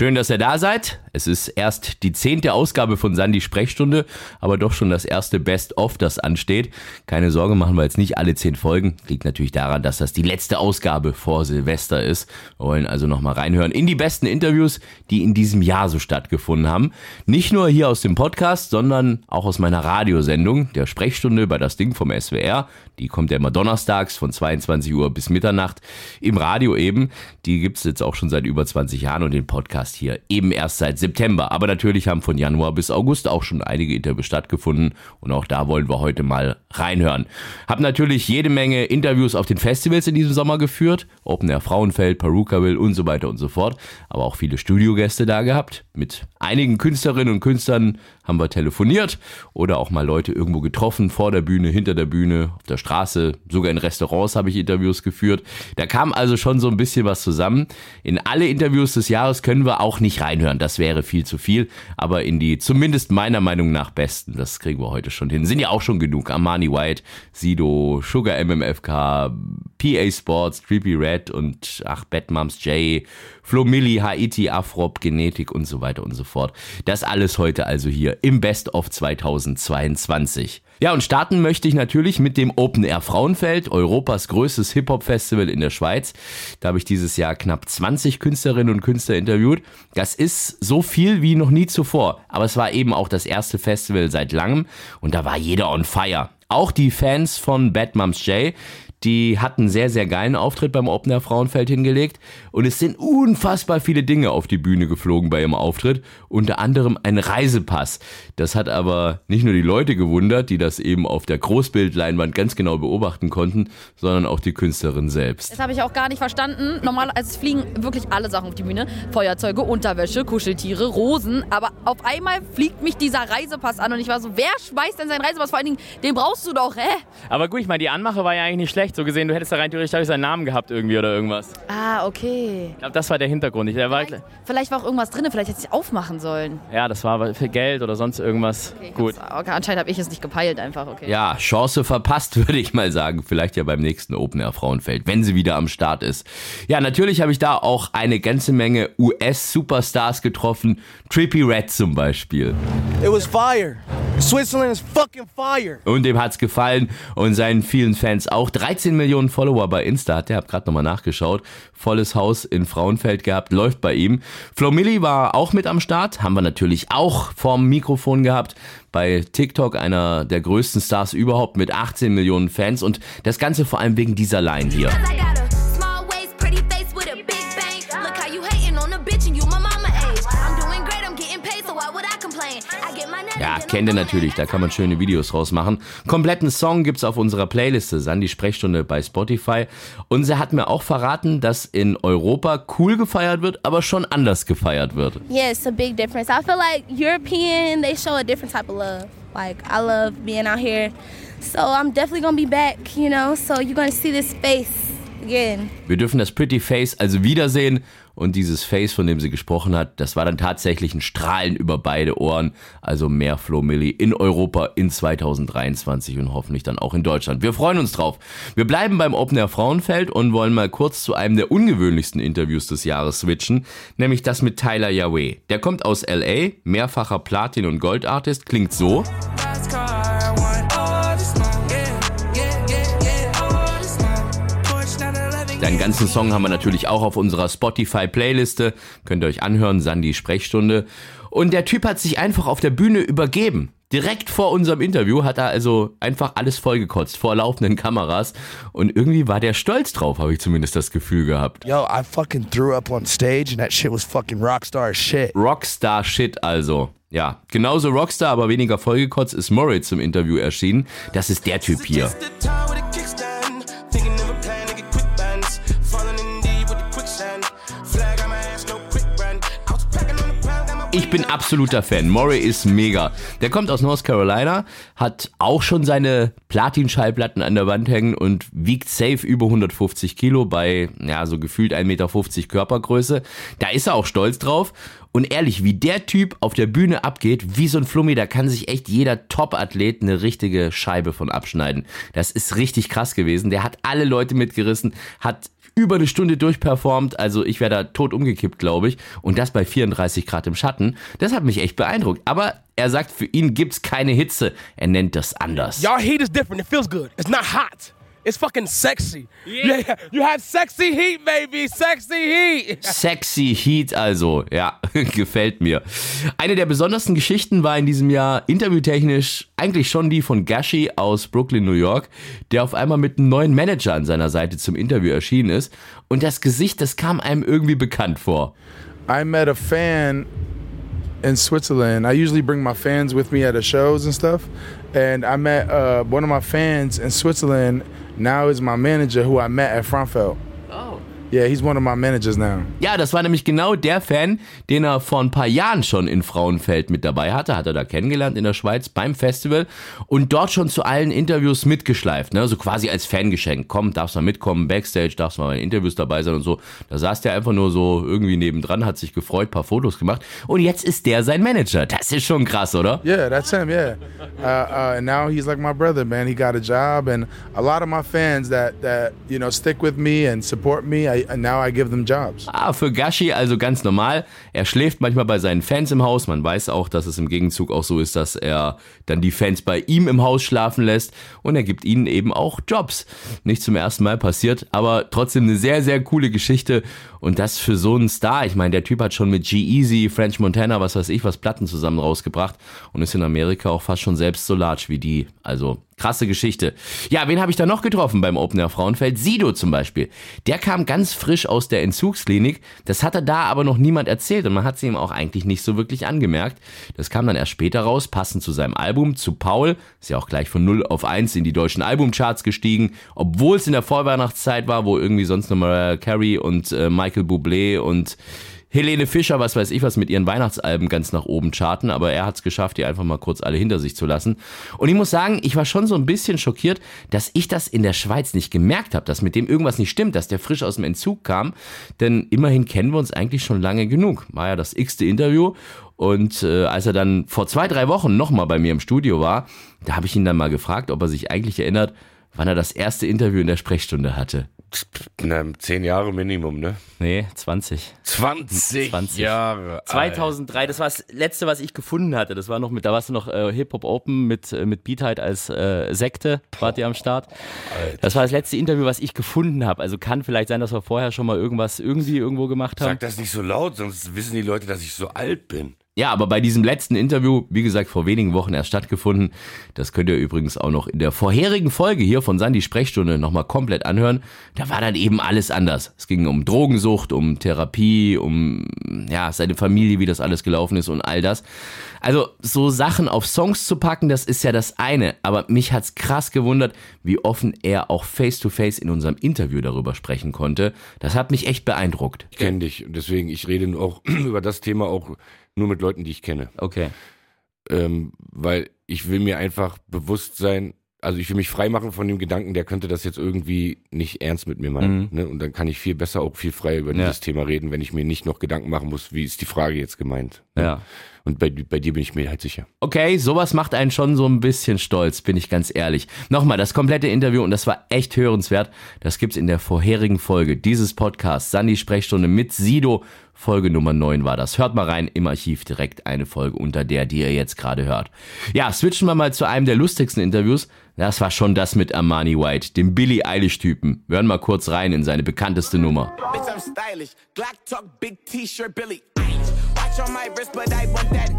Schön, dass ihr da seid. Es ist erst die zehnte Ausgabe von Sandy Sprechstunde, aber doch schon das erste Best-of, das ansteht. Keine Sorge, machen wir jetzt nicht alle zehn Folgen. Liegt natürlich daran, dass das die letzte Ausgabe vor Silvester ist. Wir wollen also nochmal reinhören in die besten Interviews, die in diesem Jahr so stattgefunden haben. Nicht nur hier aus dem Podcast, sondern auch aus meiner Radiosendung, der Sprechstunde bei das Ding vom SWR. Die kommt ja immer donnerstags von 22 Uhr bis Mitternacht im Radio eben. Die gibt's jetzt auch schon seit über 20 Jahren und den Podcast hier eben erst seit September. Aber natürlich haben von Januar bis August auch schon einige Interviews stattgefunden und auch da wollen wir heute mal reinhören. Hab natürlich jede Menge Interviews auf den Festivals in diesem Sommer geführt. Open Air Frauenfeld, Perukaville und so weiter und so fort. Aber auch viele Studiogäste da gehabt. Mit einigen Künstlerinnen und Künstlern haben wir telefoniert oder auch mal Leute irgendwo getroffen, vor der Bühne, hinter der Bühne, auf der Straße, sogar in Restaurants habe ich Interviews geführt. Da kam also schon so ein bisschen was zusammen. In alle Interviews des Jahres können wir auch nicht reinhören, das wäre viel zu viel, aber in die zumindest meiner Meinung nach besten, das kriegen wir heute schon hin. Sind ja auch schon genug. Armani White, Sido, Sugar MMFK, PA Sports, Trippy Red und ach, Batmums J, Flo Milli, Haiti, Afrop, Genetik und so weiter und so fort. Das alles heute also hier im Best of 2022. Ja, und starten möchte ich natürlich mit dem Open Air Frauenfeld, Europas größtes Hip-Hop-Festival in der Schweiz. Da habe ich dieses Jahr knapp 20 Künstlerinnen und Künstler interviewt. Das ist so viel wie noch nie zuvor. Aber es war eben auch das erste Festival seit langem und da war jeder on fire. Auch die Fans von Bad Moms J, die hatten sehr, sehr geilen Auftritt beim Open Air Frauenfeld hingelegt und es sind unfassbar viele Dinge auf die Bühne geflogen bei ihrem Auftritt, unter anderem ein Reisepass. Das hat aber nicht nur die Leute gewundert, die das eben auf der Großbildleinwand ganz genau beobachten konnten, sondern auch die Künstlerin selbst. Das habe ich auch gar nicht verstanden. Normal, also es fliegen wirklich alle Sachen auf die Bühne. Feuerzeuge, Unterwäsche, Kuscheltiere, Rosen. Aber auf einmal fliegt mich dieser Reisepass an und ich war so, wer schmeißt denn seinen Reisepass? Vor allen Dingen, den brauchst du doch, hä? Aber gut, ich meine, die Anmache war ja eigentlich nicht schlecht. So gesehen, du hättest da rein theoretisch seinen Namen gehabt irgendwie oder irgendwas. Ah, okay. Ich glaube, das war der Hintergrund. Ich, der war, Vielleicht, vielleicht war auch irgendwas drin, vielleicht hätte ich aufmachen sollen. ja, das war für Geld oder sonst irgendwas. Okay, gut. Okay, anscheinend habe ich es nicht gepeilt einfach, okay. Ja, Chance verpasst, würde ich mal sagen. Vielleicht ja beim nächsten Open Air Frauenfeld, wenn sie wieder am Start ist. Ja, natürlich habe ich da auch eine ganze Menge US-Superstars getroffen. Trippy Red zum Beispiel. It was fire. Switzerland is fucking fire. Und dem hat's gefallen und seinen vielen Fans auch. 13 Millionen Follower bei Insta hat er, hab gerade nochmal nachgeschaut. Volles Haus in Frauenfeld gehabt, läuft bei ihm. Flo Milli war auch mit am Start, haben wir natürlich auch vorm Mikrofon gehabt. Bei TikTok einer der größten Stars überhaupt mit 18 Millionen Fans und das Ganze vor allem wegen dieser Line hier. Ja, kennt ihr natürlich, da kann man schöne Videos rausmachen. Kompletten Song gibt's auf unserer Playliste, Sandy Sprechstunde bei Spotify. Und sie hat mir auch verraten, dass in Europa cool gefeiert wird, aber schon anders gefeiert wird. Yeah, it's a big difference. I feel like European, they show a different type of love. Like, I love being out here. So I'm definitely gonna be back, you know? So you're gonna see this face again. Wir dürfen das Pretty Face also wiedersehen und dieses Face, von dem sie gesprochen hat, das war dann tatsächlich ein Strahlen über beide Ohren. Also mehr Flo Milli in Europa in 2023 und hoffentlich dann auch in Deutschland. Wir freuen uns drauf. Wir bleiben beim Open Air Frauenfeld und wollen mal kurz zu einem der ungewöhnlichsten Interviews des Jahres switchen, nämlich das mit Tyler Yahweh. Der kommt aus LA, mehrfacher Platin- und Goldartist, klingt so. Deinen ganzen Song haben wir natürlich auch auf unserer Spotify-Playliste. Könnt ihr euch anhören, Sandy Sprechstunde. Und der Typ hat sich einfach auf der Bühne übergeben. Direkt vor unserem Interview hat er also einfach alles vollgekotzt, vor laufenden Kameras. Und irgendwie war der stolz drauf, habe ich zumindest das Gefühl gehabt. Yo, I fucking threw up on stage and that shit was fucking rockstar shit. Rockstar-Shit also. Ja, genauso Rockstar, aber weniger vollgekotzt ist Moritz im Interview erschienen. Das ist der Typ hier. Ich bin absoluter Fan. Murray ist mega. Der kommt aus North Carolina, hat auch schon seine Platin-Schallplatten an der Wand hängen und wiegt safe über 150 Kilo bei, ja, so gefühlt 1,50 Meter Körpergröße. Da ist er auch stolz drauf. Und ehrlich, wie der Typ auf der Bühne abgeht, wie so ein Flummi, da kann sich echt jeder Top-Athlet eine richtige Scheibe von abschneiden. Das ist richtig krass gewesen. Der hat alle Leute mitgerissen, hat über eine Stunde durchperformt. Also ich wäre da tot umgekippt, glaube ich. Und das bei 34 Grad im Schatten. Das hat mich echt beeindruckt. Aber er sagt, für ihn gibt's keine Hitze. Er nennt das anders. Y'all heat is different. It feels good. It's not hot. It's fucking sexy. Yeah. You have sexy heat, baby. Sexy heat. Sexy Heat also, ja, gefällt mir. Eine der besondersten Geschichten war in diesem Jahr interviewtechnisch eigentlich schon die von Gashi aus Brooklyn, New York, der auf einmal mit einem neuen Manager an seiner Seite zum Interview erschienen ist. Und das Gesicht, das kam einem irgendwie bekannt vor. I met a fan in Switzerland. I usually bring my fans with me at the shows and stuff. And I met uh, one of my fans in Switzerland. Now is my manager who I met at Frankfurt. Yeah, he's one of my managers now. Ja, das war nämlich genau der Fan, den er vor ein paar Jahren schon in Frauenfeld mit dabei hatte. Hat er da kennengelernt in der Schweiz beim Festival und dort schon zu allen Interviews mitgeschleift. Ne? So quasi als Fangeschenk. Komm, darfst mal mitkommen, Backstage, darfst mal bei Interviews dabei sein und so. Da saß der einfach nur so irgendwie nebendran, hat sich gefreut, paar Fotos gemacht. Und jetzt ist der sein Manager. Das ist schon krass, oder? Yeah, that's him. Yeah, uh, uh, and now he's like my brother, man. He got a job, and a lot of my fans that that you know stick with me and support me. I, now I give them jobs. Ah, für Gashi also ganz normal. Er schläft manchmal bei seinen Fans im Haus. Man weiß auch, dass es im Gegenzug auch so ist, dass er dann die Fans bei ihm im Haus schlafen lässt und er gibt ihnen eben auch Jobs. Nicht zum ersten Mal passiert, aber trotzdem eine sehr, sehr coole Geschichte und das für so einen Star. Ich meine, der Typ hat schon mit G-Eazy, French Montana, was weiß ich, was Platten zusammen rausgebracht und ist in Amerika auch fast schon selbst so large wie die. Also krasse Geschichte. Ja, wen habe ich da noch getroffen beim Opener Frauenfeld? Sido zum Beispiel. Der kam ganz frisch aus der Entzugsklinik. Das hatte da aber noch niemand erzählt und man hat sie ihm auch eigentlich nicht so wirklich angemerkt. Das kam dann erst später raus, passend zu seinem Album, zu Paul. Ist ja auch gleich von 0 auf 1 in die deutschen Albumcharts gestiegen, obwohl es in der Vorweihnachtszeit war, wo irgendwie sonst noch Mariah Carey und äh, Michael Bublé und Helene Fischer, was weiß ich was, mit ihren Weihnachtsalben ganz nach oben charten, aber er hat es geschafft, die einfach mal kurz alle hinter sich zu lassen. Und ich muss sagen, ich war schon so ein bisschen schockiert, dass ich das in der Schweiz nicht gemerkt habe, dass mit dem irgendwas nicht stimmt, dass der frisch aus dem Entzug kam. Denn immerhin kennen wir uns eigentlich schon lange genug. War ja das x-te Interview. Und äh, als er dann vor zwei, drei Wochen nochmal bei mir im Studio war, da habe ich ihn dann mal gefragt, ob er sich eigentlich erinnert, wann er das erste Interview in der Sprechstunde hatte. Na, zehn Jahre Minimum, ne? Nee, 20. 20, 20. Jahre. 2003, das war das letzte, was ich gefunden hatte. Das war noch mit, da warst du noch äh, Hip Hop Open mit äh, mit Beatheit als äh, Sekte, wart ihr am Start. Das war das letzte Interview, was ich gefunden habe. Also kann vielleicht sein, dass wir vorher schon mal irgendwas irgendwie irgendwo gemacht haben. Sag das nicht so laut, sonst wissen die Leute, dass ich so alt bin. Ja, aber bei diesem letzten Interview, wie gesagt, vor wenigen Wochen erst stattgefunden. Das könnt ihr übrigens auch noch in der vorherigen Folge hier von Sandy Sprechstunde nochmal komplett anhören. Da war dann eben alles anders. Es ging um Drogensucht, um Therapie, um ja, seine Familie, wie das alles gelaufen ist und all das. Also so Sachen auf Songs zu packen, das ist ja das eine. Aber mich hat's krass gewundert, wie offen er auch face-to-face in unserem Interview darüber sprechen konnte. Das hat mich echt beeindruckt. Ich kenne dich deswegen, ich rede auch über das Thema auch nur mit Leuten, die ich kenne. Okay. Ähm, weil ich will mir einfach bewusst sein, also ich will mich freimachen von dem Gedanken, der könnte das jetzt irgendwie nicht ernst mit mir meinen. Ne? Und dann kann ich viel besser auch viel freier über Ja. dieses Thema reden, wenn ich mir nicht noch Gedanken machen muss, wie ist die Frage jetzt gemeint. Ne? Ja. Und bei, bei dir bin ich mir halt sicher. Okay, sowas macht einen schon so ein bisschen stolz, bin ich ganz ehrlich. Nochmal, das komplette Interview, und das war echt hörenswert, das gibt's in der vorherigen Folge dieses Podcasts, Sandy Sprechstunde mit Sido, Folge Nummer 9 war das. Hört mal rein, im Archiv direkt eine Folge unter der, die ihr jetzt gerade hört. Ja, switchen wir mal zu einem der lustigsten Interviews. Das war schon das mit Armani White, dem Billie Eilish-Typen. Wir hören mal kurz rein in seine bekannteste Nummer. Bitch, I'm stylish. Glock talk, big T-shirt, Billy.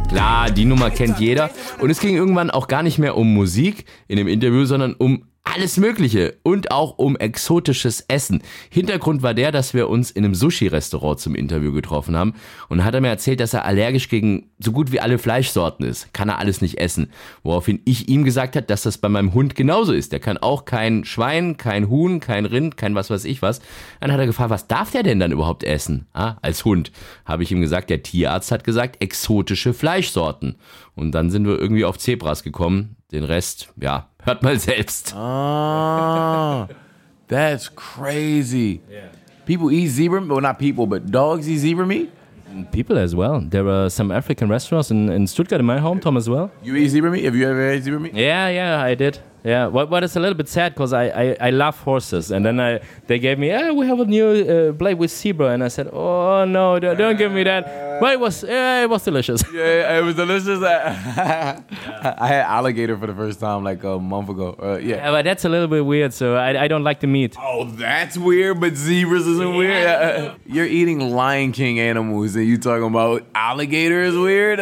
Klar, die Nummer kennt jeder. Und es ging irgendwann auch gar nicht mehr um Musik in dem Interview, sondern um alles Mögliche und auch um exotisches Essen. Hintergrund war der, dass wir uns in einem Sushi-Restaurant zum Interview getroffen haben und hat er mir erzählt, dass er allergisch gegen so gut wie alle Fleischsorten ist. Kann er alles nicht essen. Woraufhin ich ihm gesagt hat, dass das bei meinem Hund genauso ist. Der kann auch kein Schwein, kein Huhn, kein Rind, kein was weiß ich was. Dann hat er gefragt, was darf der denn dann überhaupt essen? Ah, als Hund. Habe ich ihm gesagt, der Tierarzt hat gesagt, exotische Fleischsorten. Und dann sind wir irgendwie auf Zebras gekommen. Den Rest, ja, hört mal selbst. Oh, that's crazy. People eat zebra, well, not people, but dogs eat zebra meat. People as well. There are some African restaurants in, in Stuttgart, in my hometown as well. You eat zebra meat? Have you ever ate zebra meat? Yeah, yeah, I did. Yeah, what, what is a little bit sad because I, I, I love horses, and then I they gave me, yeah, we have a new uh, blade with zebra, and I said, oh no, don't, don't give me that. But it was yeah, it was delicious. Yeah, it was delicious. I had alligator for the first time like a month ago. Uh, yeah. Yeah, but that's a little bit weird, so I, I don't like the meat. Oh, that's weird, but zebras isn't weird. Uh, You're eating Lion King animals and you talking about alligator is weird?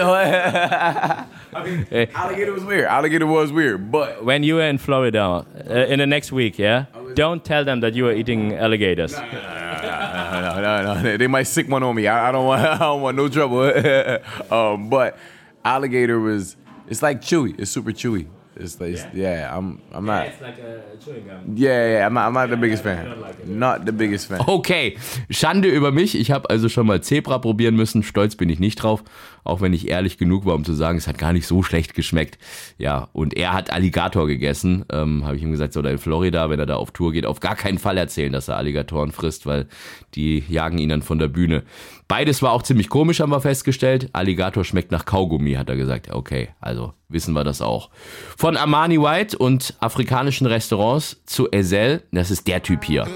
I mean, alligator was weird. Alligator was weird, but When you were in Florida uh, in the next week, yeah, don't tell them that you were eating alligators. no, no, no, they, they might sick one on me. I, I don't want, I don't want no trouble. um, but alligator was, it's like chewy. It's super chewy. It's like, yeah, I'm, I'm not. like a chewing gum. Yeah, yeah, I'm not, I'm not the biggest fan. Not the biggest fan. Okay, Schande über mich. Ich habe also schon mal Zebra probieren müssen. Stolz bin ich nicht drauf. Auch wenn ich ehrlich genug war, um zu sagen, es hat gar nicht so schlecht geschmeckt. Ja, und er hat Alligator gegessen. Ähm, habe ich ihm gesagt, so da in Florida, wenn er da auf Tour geht, auf gar keinen Fall erzählen, dass er Alligatoren frisst, weil die jagen ihn dann von der Bühne. Beides war auch ziemlich komisch, haben wir festgestellt. Alligator schmeckt nach Kaugummi, hat er gesagt. Okay, also wissen wir das auch. Von Armani White und afrikanischen Restaurants zu Ezel, das ist der Typ hier.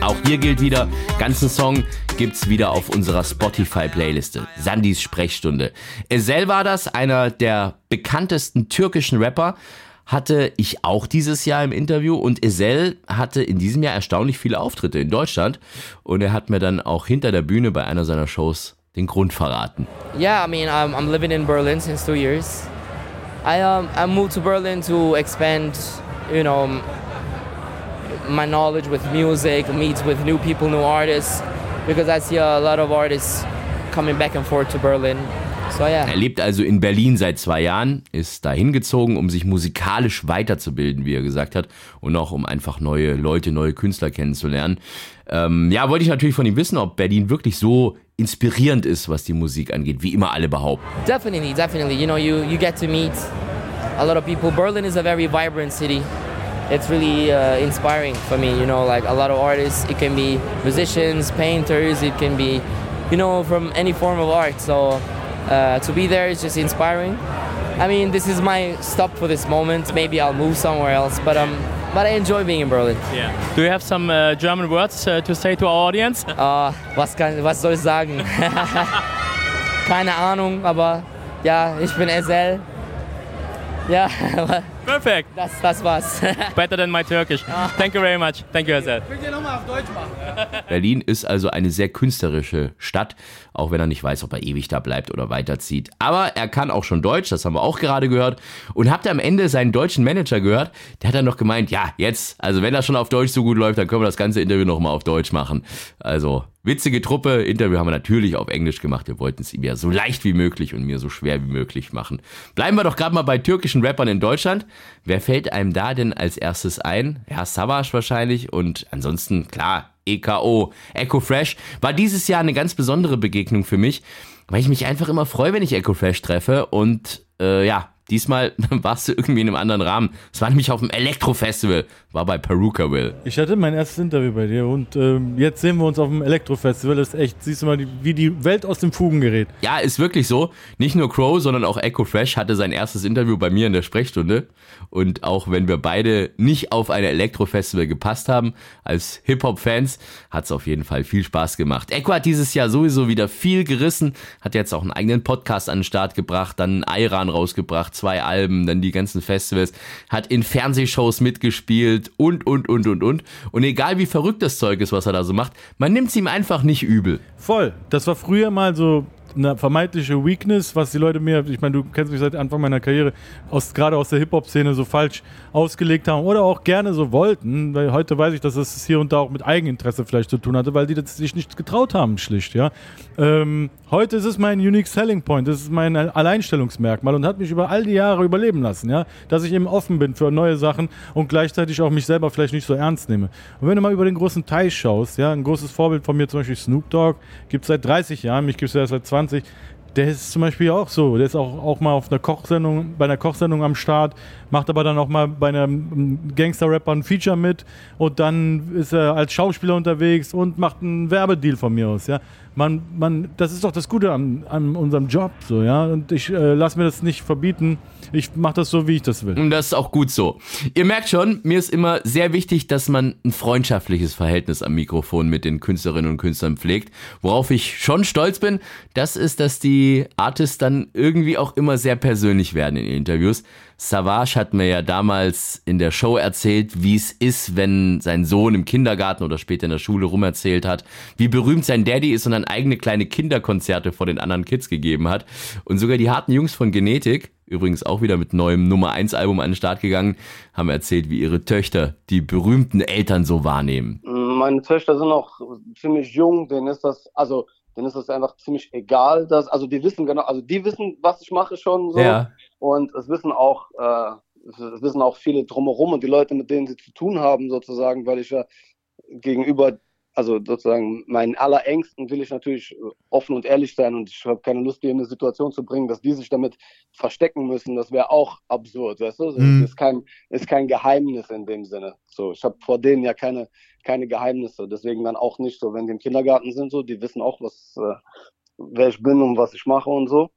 Auch hier gilt wieder, ganzen Song gibt's wieder auf unserer Spotify-Playliste. Sandys Sprechstunde. Ezel war das, einer der bekanntesten türkischen Rapper. Hatte ich auch dieses Jahr im Interview und Ezel hatte in diesem Jahr erstaunlich viele Auftritte in Deutschland und er hat mir dann auch hinter der Bühne bei einer seiner Shows den Grund verraten. Yeah, I mean, I'm, I'm living in Berlin since two years. I um, I moved to Berlin to expand, you know, my knowledge with music, meet with new people, new artists, because I see a lot of artists coming back and forth to Berlin. Yeah. Er lebt also in Berlin seit zwei Jahren, ist da hingezogen, um sich musikalisch weiterzubilden, wie er gesagt hat, und auch um einfach neue Leute, neue Künstler kennenzulernen. Ähm, ja, wollte ich natürlich von ihm wissen, ob Berlin wirklich so inspirierend ist, was die Musik angeht, wie immer alle behaupten. Definitely, definitely. You know, you, you get to meet a lot of people. Berlin is a very vibrant city. It's really uh, inspiring for me, you know, like a lot of artists. It can be musicians, painters, it can be, you know, from any form of art. So uh, to be there is just inspiring. I mean, this is my stop for this moment. Maybe I'll move somewhere else, but um, but I enjoy being in Berlin. Yeah. Do you have some uh, German words uh, to say to our audience? Uh, was, kann, was soll ich sagen? Keine Ahnung, aber ja, ich bin Ezel. Ja, aber Perfect. das, das war's. Better than my Turkish. Thank you very much. Thank you, Azad. Berlin ist also eine sehr künstlerische Stadt, auch wenn er nicht weiß, ob er ewig da bleibt oder weiterzieht. Aber er kann auch schon Deutsch, das haben wir auch gerade gehört. Und habt ihr am Ende seinen deutschen Manager gehört? Der hat dann noch gemeint, ja, jetzt, also wenn das schon auf Deutsch so gut läuft, dann können wir das ganze Interview nochmal auf Deutsch machen. Also, witzige Truppe. Interview haben wir natürlich auf Englisch gemacht. Wir wollten es ihm ja so leicht wie möglich und mir so schwer wie möglich machen. Bleiben wir doch gerade mal bei türkischen Rappern in Deutschland. Wer fällt einem da denn als erstes ein? Ja, Savage wahrscheinlich und ansonsten, klar, EKO, Echo Fresh, war dieses Jahr eine ganz besondere Begegnung für mich, weil ich mich einfach immer freue, wenn ich Echo Fresh treffe und äh, ja, diesmal warst du irgendwie in einem anderen Rahmen. Es war nämlich auf dem Elektro-Festival, war bei Peruka Will. Ich hatte mein erstes Interview bei dir und ähm, jetzt sehen wir uns auf dem Elektrofestival. Das ist echt, siehst du mal, wie die Welt aus dem Fugen gerät. Ja, ist wirklich so. Nicht nur Crow, sondern auch Echo Fresh hatte sein erstes Interview bei mir in der Sprechstunde. Und auch wenn wir beide nicht auf ein Elektrofestival gepasst haben, als Hip-Hop-Fans, hat es auf jeden Fall viel Spaß gemacht. Echo hat dieses Jahr sowieso wieder viel gerissen, hat jetzt auch einen eigenen Podcast an den Start gebracht, dann Iran rausgebracht, zwei Alben, dann die ganzen Festivals, hat in Fernsehshows mitgespielt und, und, und, und, und. Und egal wie verrückt das Zeug ist, was er da so macht, man nimmt es ihm einfach nicht übel. Voll. Das war früher mal so eine vermeintliche Weakness, was die Leute mir, ich meine, du kennst mich seit Anfang meiner Karriere, aus, gerade aus der Hip-Hop-Szene so falsch ausgelegt haben oder auch gerne so wollten, weil heute weiß ich, dass es hier und da auch mit Eigeninteresse vielleicht zu tun hatte, weil die das sich nicht getraut haben, schlicht, ja. Ähm, heute ist es mein Unique Selling Point, das ist mein Alleinstellungsmerkmal und hat mich über all die Jahre überleben lassen, ja, dass ich eben offen bin für neue Sachen und gleichzeitig auch mich selber vielleicht nicht so ernst nehme. Und wenn du mal über den großen Teich schaust, ja, ein großes Vorbild von mir zum Beispiel Snoop Dogg, gibt es seit 30 Jahren, mich gibt es ja seit 20, der ist zum Beispiel auch so. Der ist auch, auch mal auf einer Kochsendung, bei einer Kochsendung am Start, macht aber dann auch mal bei einem Gangster-Rapper ein Feature mit und dann ist er als Schauspieler unterwegs und macht einen Werbedeal von mir aus. Ja. Man, man, das ist doch das Gute an, an unserem Job, so, ja. Und ich äh, lasse mir das nicht verbieten. Ich mache das so, wie ich das will. Und das ist auch gut so. Ihr merkt schon, mir ist immer sehr wichtig, dass man ein freundschaftliches Verhältnis am Mikrofon mit den Künstlerinnen und Künstlern pflegt. Worauf ich schon stolz bin, das ist, dass die Artists dann irgendwie auch immer sehr persönlich werden in Interviews. Savage hat mir ja damals in der Show erzählt, wie es ist, wenn sein Sohn im Kindergarten oder später in der Schule rumerzählt hat, wie berühmt sein Daddy ist und dann eigene kleine Kinderkonzerte vor den anderen Kids gegeben hat. Und sogar die harten Jungs von Genetik, übrigens auch wieder mit neuem Nummer 1 Album an den Start gegangen, haben erzählt, wie ihre Töchter die berühmten Eltern so wahrnehmen. Meine Töchter sind noch ziemlich jung, denen ist das, also denen ist das einfach ziemlich egal, dass, also die wissen genau, also die wissen, was ich mache schon so. Ja. Und es wissen auch, äh, es wissen auch viele drumherum und die Leute, mit denen sie zu tun haben, sozusagen, weil ich ja gegenüber, also sozusagen meinen Allerängsten will ich natürlich offen und ehrlich sein und ich habe keine Lust, die in eine Situation zu bringen, dass die sich damit verstecken müssen. Das wäre auch absurd, weißt du? Mhm. ist kein, ist kein Geheimnis in dem Sinne. So, ich habe vor denen ja keine, keine Geheimnisse. Deswegen dann auch nicht so, wenn die im Kindergarten sind, so, die wissen auch, was, äh, wer ich bin und was ich mache und so.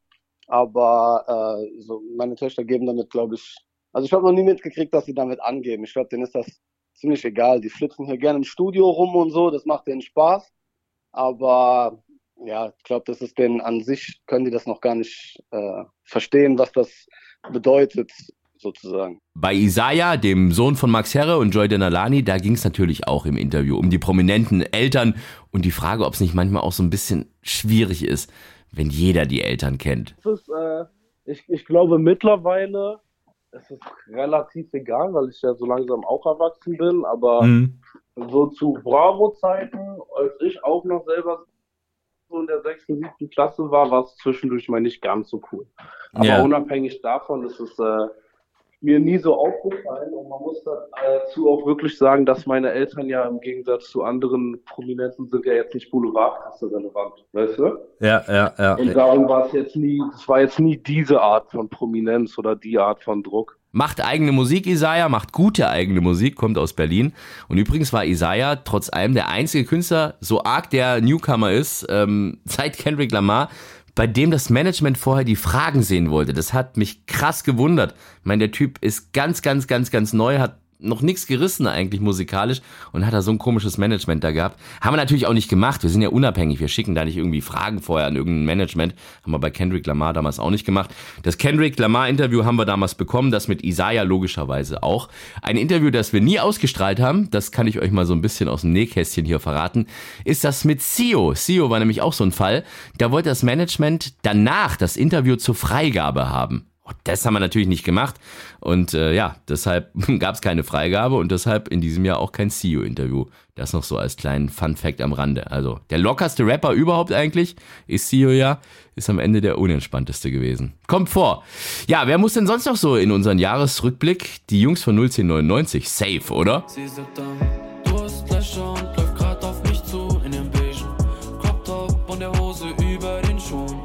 Aber äh, so meine Töchter geben damit, glaube ich, also ich habe noch nie mitgekriegt, dass sie damit angeben. Ich glaube, denen ist das ziemlich egal. Die flitzen hier gerne im Studio rum und so, das macht denen Spaß. Aber ja, ich glaube, das ist denen an sich, können die das noch gar nicht äh, verstehen, was das bedeutet, sozusagen. Bei Isaiah, dem Sohn von Max Herre und Joy Denalani, da ging es natürlich auch im Interview um die prominenten Eltern und die Frage, ob es nicht manchmal auch so ein bisschen schwierig ist, wenn jeder die Eltern kennt. Ist, äh, ich, ich glaube mittlerweile, es ist relativ egal, weil ich ja so langsam auch erwachsen bin, aber so zu Bravo-Zeiten, als ich auch noch selber so in der sechsten, siebten Klasse war, war es zwischendurch mal nicht ganz so cool. Aber Ja. unabhängig davon ist es äh, mir nie so aufgefallen und man muss dazu auch wirklich sagen, dass meine Eltern ja im Gegensatz zu anderen Prominenten sind ja jetzt nicht Boulevardkasse relevant, weißt du? Ja, ja, ja. Und darum war es jetzt nie, es war jetzt nie diese Art von Prominenz oder die Art von Druck. Macht eigene Musik, Isaiah, macht gute eigene Musik, kommt aus Berlin. Und übrigens war Isaiah trotz allem der einzige Künstler, so arg der Newcomer ist, ähm, seit Kendrick Lamar, bei dem das Management vorher die Fragen sehen wollte. Das hat mich krass gewundert. Ich meine, der Typ ist ganz, ganz, ganz, ganz neu, hat noch nichts gerissen eigentlich musikalisch und hat da so ein komisches Management da gehabt. Haben wir natürlich auch nicht gemacht. Wir sind ja unabhängig. Wir schicken da nicht irgendwie Fragen vorher an irgendein Management. Haben wir bei Kendrick Lamar damals auch nicht gemacht. Das Kendrick Lamar Interview haben wir damals bekommen. Das mit Isaiah logischerweise auch. Ein Interview, das wir nie ausgestrahlt haben. Das kann ich euch mal so ein bisschen aus dem Nähkästchen hier verraten. Ist das mit Sio. Sio war nämlich auch so ein Fall. Da wollte das Management danach das Interview zur Freigabe haben. Das haben wir natürlich nicht gemacht. Und äh, ja, deshalb gab es keine Freigabe und deshalb in diesem Jahr auch kein CEO-Interview. Das noch so als kleinen Fun-Fact am Rande. Also der lockerste Rapper überhaupt eigentlich ist CEO ja, ist am Ende der unentspannteste gewesen. Kommt vor. Ja, wer muss denn sonst noch so in unseren Jahresrückblick? Die Jungs von 01099. Safe, oder? Sie sagt dann, du hast Löcher und läuft grad auf mich zu in dem beigen Crop Top und der Hose über den Schuhen.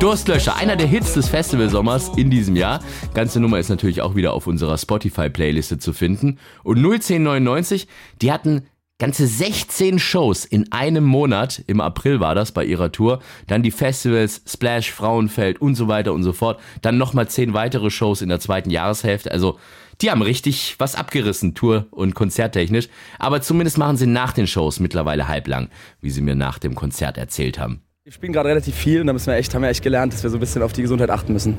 Durstlöscher, einer der Hits des Festivalsommers in diesem Jahr. Ganze Nummer ist natürlich auch wieder auf unserer Spotify-Playliste zu finden. Und 01099, die hatten ganze 16 Shows in einem Monat. Im April war das bei ihrer Tour. Dann die Festivals, Splash, Frauenfeld und so weiter und so fort. Dann nochmal 10 weitere Shows in der zweiten Jahreshälfte. Also die haben richtig was abgerissen, Tour- und Konzerttechnisch. Aber zumindest machen sie nach den Shows mittlerweile halblang, wie sie mir nach dem Konzert erzählt haben. Wir spielen gerade relativ viel und da müssen wir echt, haben wir echt gelernt, dass wir so ein bisschen auf die Gesundheit achten müssen.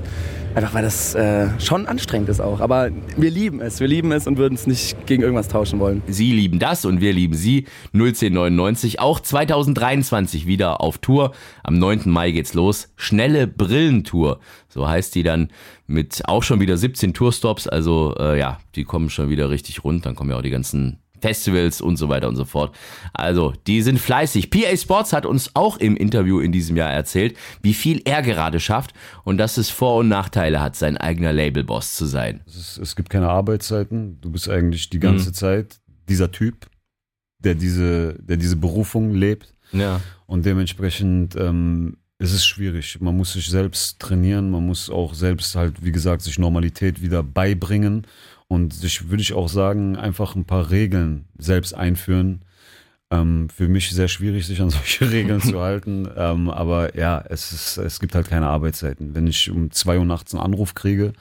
Einfach weil das äh, schon anstrengend ist auch. Aber wir lieben es, wir lieben es und würden es nicht gegen irgendwas tauschen wollen. Sie lieben das und wir lieben Sie. 01099, auch 2023 wieder auf Tour. Am 9. Mai geht's los. Schnelle Brillentour. So heißt die dann mit auch schon wieder 17 Tourstops. Also äh, ja, die kommen schon wieder richtig rund. Dann kommen ja auch die ganzen Festivals und so weiter und so fort. Also, die sind fleißig. PA Sports hat uns auch im Interview in diesem Jahr erzählt, wie viel er gerade schafft und dass es Vor- und Nachteile hat, sein eigener Labelboss zu sein. Es, ist, es gibt keine Arbeitszeiten. Du bist eigentlich die ganze Mhm. Zeit dieser Typ, der diese, der diese Berufung lebt. Ja. Und dementsprechend ähm, ist es schwierig. Man muss sich selbst trainieren, man muss auch selbst halt, wie gesagt, sich Normalität wieder beibringen und sich, würde ich auch sagen, einfach ein paar Regeln selbst einführen. Ähm, für mich sehr schwierig, sich an solche Regeln zu halten. Ähm, aber ja, es, ist, es gibt halt keine Arbeitszeiten. Wenn ich um 2 Uhr nachts einen Anruf kriege,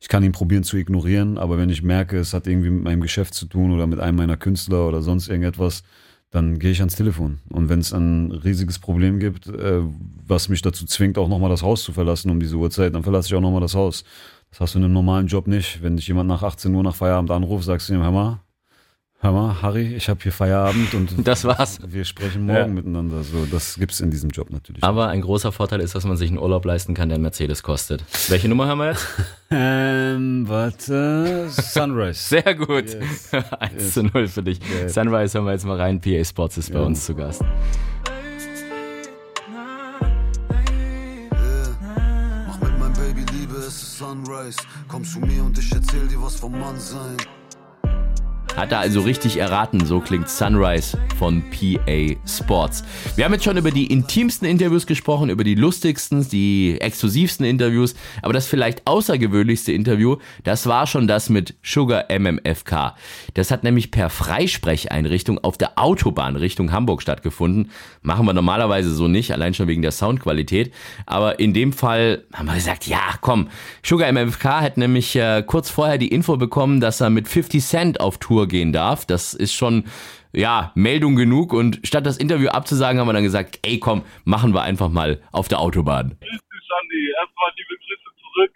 ich kann ihn probieren zu ignorieren, aber wenn ich merke, es hat irgendwie mit meinem Geschäft zu tun oder mit einem meiner Künstler oder sonst irgendetwas, dann gehe ich ans Telefon. Und wenn es ein riesiges Problem gibt, äh, was mich dazu zwingt, auch nochmal das Haus zu verlassen um diese Uhrzeit, dann verlasse ich auch nochmal das Haus. Das hast du in einem normalen Job nicht. Wenn dich jemand nach 18 Uhr nach Feierabend anruft, sagst du ihm, hör mal, hör mal, Harry, ich habe hier Feierabend und Das war's. wir sprechen morgen Ja. miteinander. So, das gibt's in diesem Job natürlich. Aber ein großer Vorteil ist, dass man sich einen Urlaub leisten kann, der einen Mercedes kostet. Welche Nummer haben wir jetzt? Ähm, warte. Sunrise. Sehr gut. Yes. 1 zu 0 für dich. Sunrise hören wir jetzt mal rein. PA Sports ist bei Ja. uns zu Gast. Sunrise. Komm zu mir und ich erzähl dir was vom Mann sein. Hat er also richtig erraten, so klingt Sunrise von PA Sports. Wir haben jetzt schon über die intimsten Interviews gesprochen, über die lustigsten, die exklusivsten Interviews, aber das vielleicht außergewöhnlichste Interview, das war schon das mit Sugar MMFK. Das hat nämlich per Freisprecheinrichtung auf der Autobahn Richtung Hamburg stattgefunden. Machen wir normalerweise so nicht, allein schon wegen der Soundqualität. Aber in dem Fall haben wir gesagt, ja, komm. Sugar MMFK hat nämlich äh, kurz vorher die Info bekommen, dass er mit 50 Cent auf Tour gehen darf. Das ist schon, ja, Meldung genug. Und statt das Interview abzusagen, haben wir dann gesagt, ey, komm, machen wir einfach mal auf der Autobahn. Grüß dich, Andi. Erstmal liebe Grüße zurück.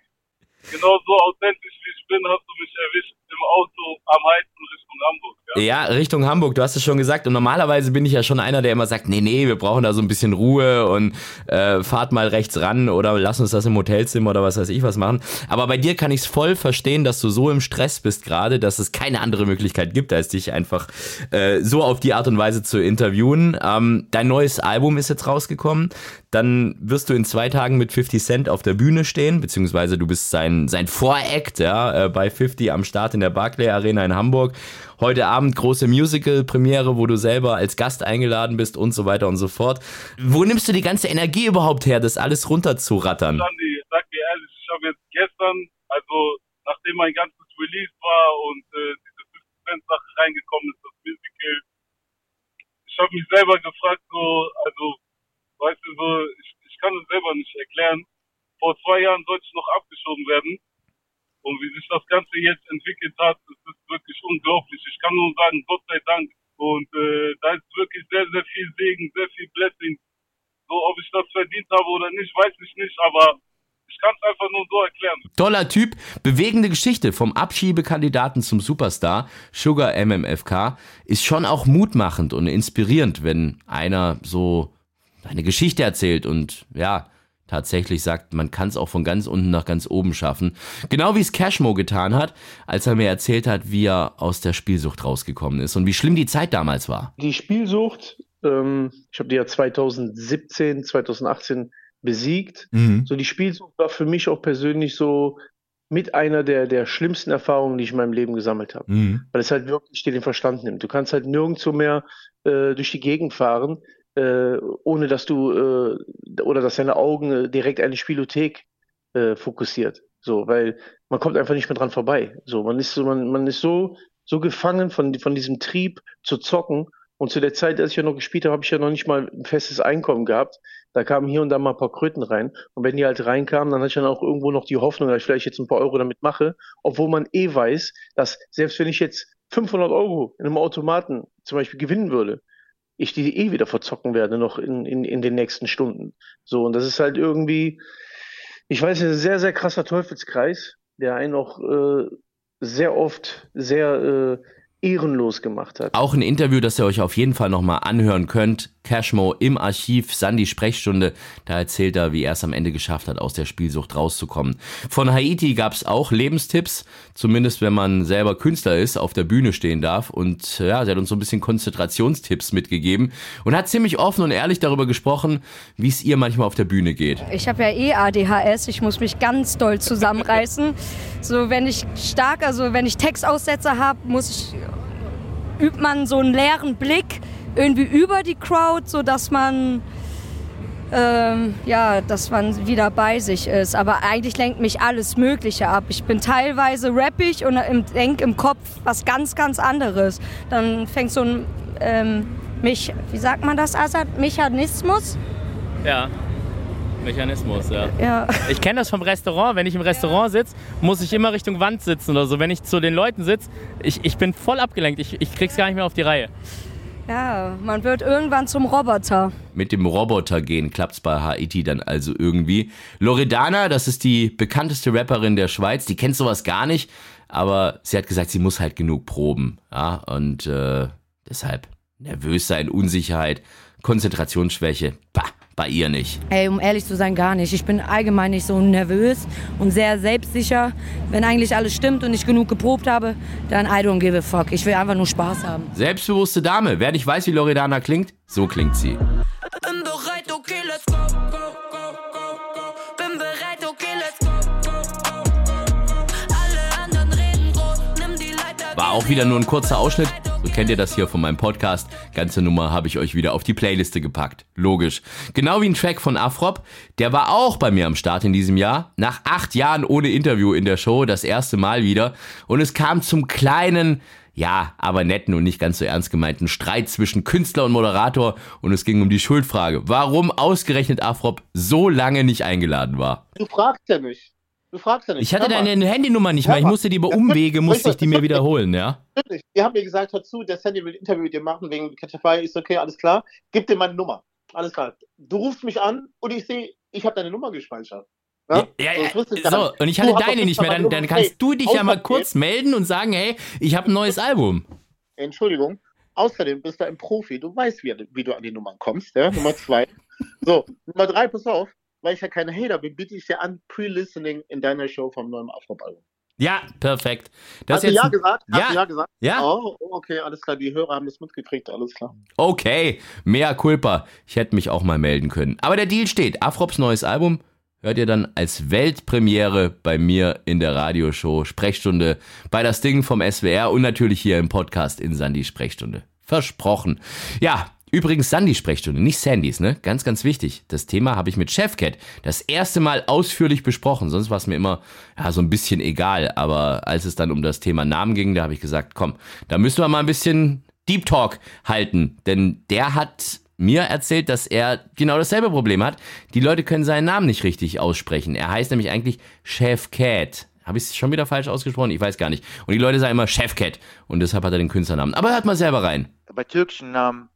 Genau so authentisch wie ich bin, hast du mich erwischt im Auto am Heizen Richtung Hamburg. Ja, Richtung Hamburg, du hast es schon gesagt. Und normalerweise bin ich ja schon einer, der immer sagt, nee, nee, wir brauchen da so ein bisschen Ruhe und äh, fahrt mal rechts ran oder lass uns das im Hotelzimmer oder was weiß ich was machen. Aber bei dir kann ich es voll verstehen, dass du so im Stress bist gerade, dass es keine andere Möglichkeit gibt, als dich einfach äh, so auf die Art und Weise zu interviewen. Ähm, dein neues Album ist jetzt rausgekommen. Dann wirst du in zwei Tagen mit 50 Cent auf der Bühne stehen, beziehungsweise du bist sein, sein Voract ja, äh, bei 50 am Start in der Barclay Arena in Hamburg. Heute Abend große Musical-Premiere, wo du selber als Gast eingeladen bist und so weiter und so fort. Wo nimmst du die ganze Energie überhaupt her, das alles runterzurattern? Andi, sag dir ehrlich, ich habe jetzt gestern, also nachdem mein ganzes Release war und äh, diese 50 Cent Sache reingekommen ist, das Musical, ich habe mich selber gefragt, so, also, so, ich, ich kann es selber nicht erklären. Vor zwei Jahren sollte ich noch abgeschoben werden. Und wie sich das Ganze jetzt entwickelt hat, das ist wirklich unglaublich. Ich kann nur sagen, Gott sei Dank. Und äh, da ist wirklich sehr, sehr viel Segen, sehr viel Blessing. So, ob ich das verdient habe oder nicht, weiß ich nicht, aber ich kann es einfach nur so erklären. Toller Typ, bewegende Geschichte vom Abschiebekandidaten zum Superstar, Sugar MMFK, ist schon auch mutmachend und inspirierend, wenn einer so eine Geschichte erzählt und ja, tatsächlich sagt, man kann es auch von ganz unten nach ganz oben schaffen. Genau wie es Cashmo getan hat, als er mir erzählt hat, wie er aus der Spielsucht rausgekommen ist und wie schlimm die Zeit damals war. Die Spielsucht, ähm, ich habe die ja 2017, 2018 besiegt. Mhm. So die Spielsucht war für mich auch persönlich so mit einer der, der schlimmsten Erfahrungen, die ich in meinem Leben gesammelt habe. Mhm. Weil es halt wirklich dir den Verstand nimmt. Du kannst halt nirgendwo mehr äh, durch die Gegend fahren, äh, ohne dass du äh, oder dass deine Augen äh, direkt eine Spielothek äh, fokussiert. So, weil man kommt einfach nicht mehr dran vorbei. So, man ist so, man, man ist so, so gefangen von, von diesem Trieb zu zocken. Und zu der Zeit, als ich ja noch gespielt habe, habe ich ja noch nicht mal ein festes Einkommen gehabt. Da kamen hier und da mal ein paar Kröten rein. Und wenn die halt reinkamen, dann hatte ich dann auch irgendwo noch die Hoffnung, dass ich vielleicht jetzt ein paar Euro damit mache. Obwohl man eh weiß, dass selbst wenn ich jetzt 500 Euro in einem Automaten zum Beispiel gewinnen würde, ich die eh wieder verzocken werde noch in, in, in den nächsten Stunden. So, und das ist halt irgendwie, ich weiß, ein sehr, sehr krasser Teufelskreis, der einen auch äh, sehr oft sehr äh, ehrenlos gemacht hat. Auch ein Interview, das ihr euch auf jeden Fall nochmal anhören könnt. Cashmo im Archiv, Sandy Sprechstunde. Da erzählt er, wie er es am Ende geschafft hat, aus der Spielsucht rauszukommen. Von Haiti gab es auch Lebenstipps, zumindest wenn man selber Künstler ist, auf der Bühne stehen darf. Und ja, sie hat uns so ein bisschen Konzentrationstipps mitgegeben und hat ziemlich offen und ehrlich darüber gesprochen, wie es ihr manchmal auf der Bühne geht. Ich habe ja eh ADHS, ich muss mich ganz doll zusammenreißen. So, wenn ich stark, also wenn ich Textaussetzer habe, muss ich, übt man so einen leeren Blick irgendwie über die Crowd, sodass man, ähm, ja, dass man wieder bei sich ist. Aber eigentlich lenkt mich alles Mögliche ab. Ich bin teilweise rappig und im, denk im Kopf was ganz, ganz anderes. Dann fängt so ein ähm, mich, wie sagt man das, Assad? Mechanismus? Ja. Mechanismus, ja. Ja. Ich kenne das vom Restaurant. Wenn ich im Restaurant sitze, muss ich immer Richtung Wand sitzen oder so. Wenn ich zu den Leuten sitze, ich, ich bin voll abgelenkt. Ich, ich krieg's gar nicht mehr auf die Reihe. Ja, man wird irgendwann zum Roboter. Mit dem Roboter gehen klappt's bei Haiti dann also irgendwie. Loredana, das ist die bekannteste Rapperin der Schweiz, die kennt sowas gar nicht, aber sie hat gesagt, sie muss halt genug proben. Ja, und äh, deshalb nervös sein, Unsicherheit, Konzentrationsschwäche, bah, bei ihr nicht. Ey, um ehrlich zu sein, gar nicht. Ich bin allgemein nicht so nervös und sehr selbstsicher. Wenn eigentlich alles stimmt und ich genug geprobt habe, dann I don't give a fuck. Ich will einfach nur Spaß haben. Selbstbewusste Dame. Wer nicht weiß, wie Loredana klingt, so klingt sie. Bin bereit, okay, let's go, auch wieder nur ein kurzer Ausschnitt. So kennt ihr das hier von meinem Podcast. Ganze Nummer habe ich euch wieder auf die Playliste gepackt. Logisch. Genau wie ein Track von Afrop. Der war auch bei mir am Start in diesem Jahr. Nach acht Jahren ohne Interview in der Show. Das erste Mal wieder. Und es kam zum kleinen, ja, aber netten und nicht ganz so ernst gemeinten Streit zwischen Künstler und Moderator. Und es ging um die Schuldfrage. Warum ausgerechnet Afrop so lange nicht eingeladen war. Du fragst ja nicht. Du fragst ja nicht. Ich hatte Hör mal. deine Handynummer nicht mehr. Ich musste die über Umwege, musste ich die mir wiederholen, ja? Natürlich. Die haben mir gesagt, hör zu, der Sandy will ein Interview mit dir machen wegen Ketchafai. Ist okay, alles klar. Gib dir meine Nummer. Alles klar. Du rufst mich an und ich sehe, ich habe deine Nummer gespeichert. Ja, Ja, So, ja, so, nicht. und ich hatte deine nicht mehr. Dann, dann kannst Hey, du dich ja mal kurz melden und sagen, hey, ich habe ein neues Album. Entschuldigung. Außerdem bist du ein Profi. Du weißt, wie, wie du an die Nummern kommst. Ja? Nummer zwei. So, Nummer drei, pass auf. Weil ich ja keine Hater bin, biete ich dir an, Pre-Listening in deiner Show vom neuen Afro-Album. Ja, perfekt. Das Hast du ja ein- gesagt? Hast Ja. du ja gesagt? Ja. Oh, okay, alles klar. Die Hörer haben das mitgekriegt, alles klar. Okay, mea culpa. Ich hätte mich auch mal melden können. Aber der Deal steht. Afrops neues Album hört ihr dann als Weltpremiere bei mir in der Radioshow Sprechstunde bei das Ding vom SWR und natürlich hier im Podcast in Sandy Sprechstunde. Versprochen. Ja, übrigens Sandy Sprechstunde, nicht Sandys, ne? Ganz, ganz wichtig. Das Thema habe ich mit Chefcat das erste Mal ausführlich besprochen. Sonst war es mir immer ja, so ein bisschen egal. Aber als es dann um das Thema Namen ging, da habe ich gesagt, komm, da müssen wir mal ein bisschen Deep Talk halten. Denn der hat mir erzählt, dass er genau dasselbe Problem hat. Die Leute können seinen Namen nicht richtig aussprechen. Er heißt nämlich eigentlich Chef Cat. Habe ich es schon wieder falsch ausgesprochen? Ich weiß gar nicht. Und die Leute sagen immer Chef Cat. Und deshalb hat er den Künstlernamen. Aber hört mal selber rein. bei türkischen Namen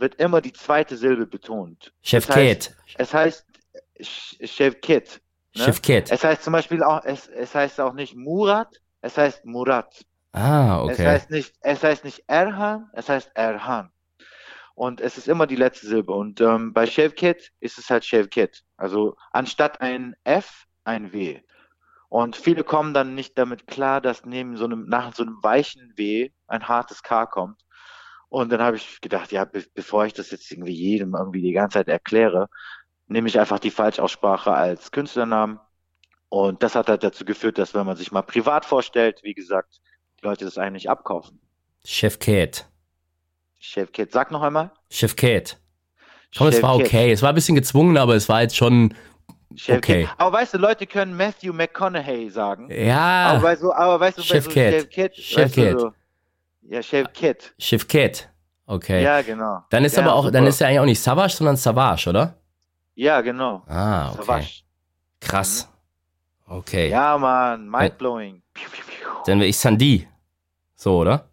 wird immer die zweite Silbe betont. Şevket. Das heißt, es heißt Şevket. Ne? Şevket. Es heißt zum Beispiel auch, es, es heißt auch nicht Murat, es heißt Murat. Ah, Es okay. heißt nicht, es heißt nicht Erhan, es heißt Erhan. Und es ist immer die letzte Silbe. Und ähm, bei Şevket ist es halt Şevket. Also anstatt ein F, ein W. Und viele kommen dann nicht damit klar, dass neben so einem, nach so einem weichen W ein hartes K kommt. Und dann habe ich gedacht, ja, be bevor ich das jetzt irgendwie jedem irgendwie die ganze Zeit erkläre, nehme ich einfach die Falschaussprache als Künstlernamen. Und das hat halt dazu geführt, dass wenn man sich mal privat vorstellt, wie gesagt, die Leute das eigentlich abkaufen. Chef Cat. Chefkit, sag noch einmal. Chef Cat. Komm, es war Chef Cat. okay. Es war ein bisschen gezwungen, aber es war jetzt schon Chefkit. okay. Aber weißt du, Leute können Matthew McConaughey sagen. Ja. Aber bei so, aber weißt du, bei so Chefkit. Chefkit, Chefkit. weißt du, so, ja, Chefkit. Chef Cat. Okay. Ja, genau. Dann ist Ja, aber auch, dann super. ist er eigentlich auch nicht Savage, sondern Savage, oder? Ja, genau. Ah, okay. Savage. Krass. Okay. Ja, Mann, mindblowing. Dann wäre ich Sandy. So, oder?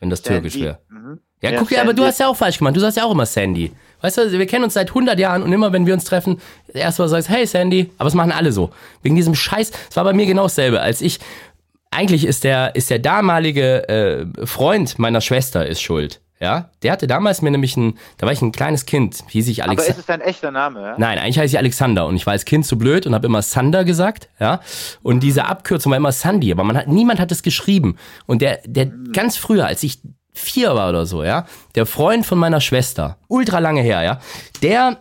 Wenn das Sandy. türkisch wäre. Mhm. Ja, Ja, guck ja, aber du hast ja auch falsch gemacht. Du sagst ja auch immer Sandy. Weißt du, wir kennen uns seit 100 Jahren und immer, wenn wir uns treffen, erst mal sagst, hey Sandy. Aber es machen alle so. Wegen diesem Scheiß. Es war bei mir genau dasselbe. Als ich, eigentlich ist der, ist der damalige äh, Freund meiner Schwester ist schuld. Ja, der hatte damals mir nämlich ein, da war ich ein kleines Kind, hieß ich Aber Alex. ist es dein echter Name, ja? Nein, eigentlich heiße ich Alexander und ich war als Kind zu blöd und habe immer Sander gesagt, ja. Und diese Abkürzung war immer Sandy, aber man hat, niemand hat es geschrieben. Und der, der ganz früher, als ich vier war oder so, ja, der Freund von meiner Schwester, ultra lange her, ja, der,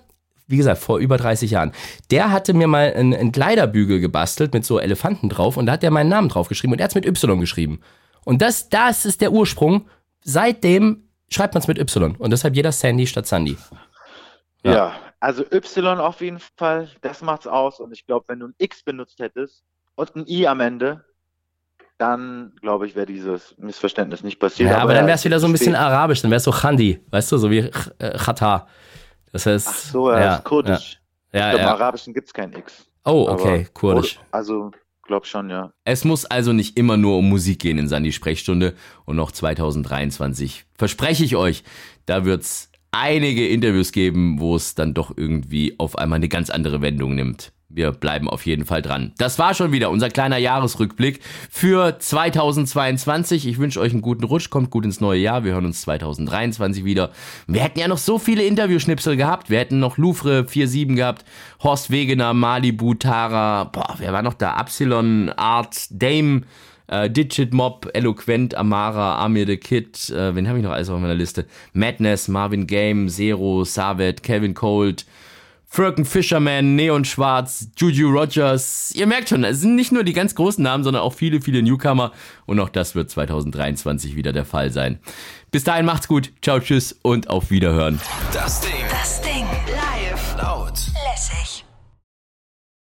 wie gesagt, vor über 30 Jahren, der hatte mir mal einen, einen Kleiderbügel gebastelt mit so Elefanten drauf und da hat er meinen Namen drauf geschrieben und er hat es mit Y geschrieben. Und das, das ist der Ursprung. Seitdem schreibt man es mit Y und deshalb jeder Sandy statt Sandy. Ja. also Y auf jeden Fall, das macht's aus. Und ich glaube, wenn du ein X benutzt hättest und ein I am Ende, dann glaube ich, wäre dieses Missverständnis nicht passiert. Ja, aber dann ja, wäre es wieder so ein bisschen spät. arabisch, dann wäre es so Khandi, weißt du, so wie Ch- äh, Chata. Das heißt. Ach so, ja, ist kurdisch. Ja, ich ja, glaube, im ja. Arabischen gibt es kein X. Oh, okay, kurdisch. Also, glaub schon, ja. Es muss also nicht immer nur um Musik gehen in Sandy Sprechstunde und noch 2023 verspreche ich euch, da wird's einige Interviews geben, wo es dann doch irgendwie auf einmal eine ganz andere Wendung nimmt. Wir bleiben auf jeden Fall dran. Das war schon wieder unser kleiner Jahresrückblick für 2022. Ich wünsche euch einen guten Rutsch, kommt gut ins neue Jahr. Wir hören uns 2023 wieder. Wir hätten ja noch so viele Interviewschnipsel gehabt. Wir hätten noch Louvre 47 gehabt, Horst Wegener, Malibu, Tara, boah, wer war noch da? Absilon, Art, Dame, äh, Digit Mob, Eloquent, Amara, Amir the Kid, äh, wen habe ich noch alles auf meiner Liste? Madness, Marvin Game, Zero, Savet, Kevin Cold, Firken Fisherman, Neon Schwarz, Juju Rogers. Ihr merkt schon, es sind nicht nur die ganz großen Namen, sondern auch viele, viele Newcomer. Und auch das wird 2023 wieder der Fall sein. Bis dahin macht's gut. Ciao, tschüss und auf Wiederhören. Das Ding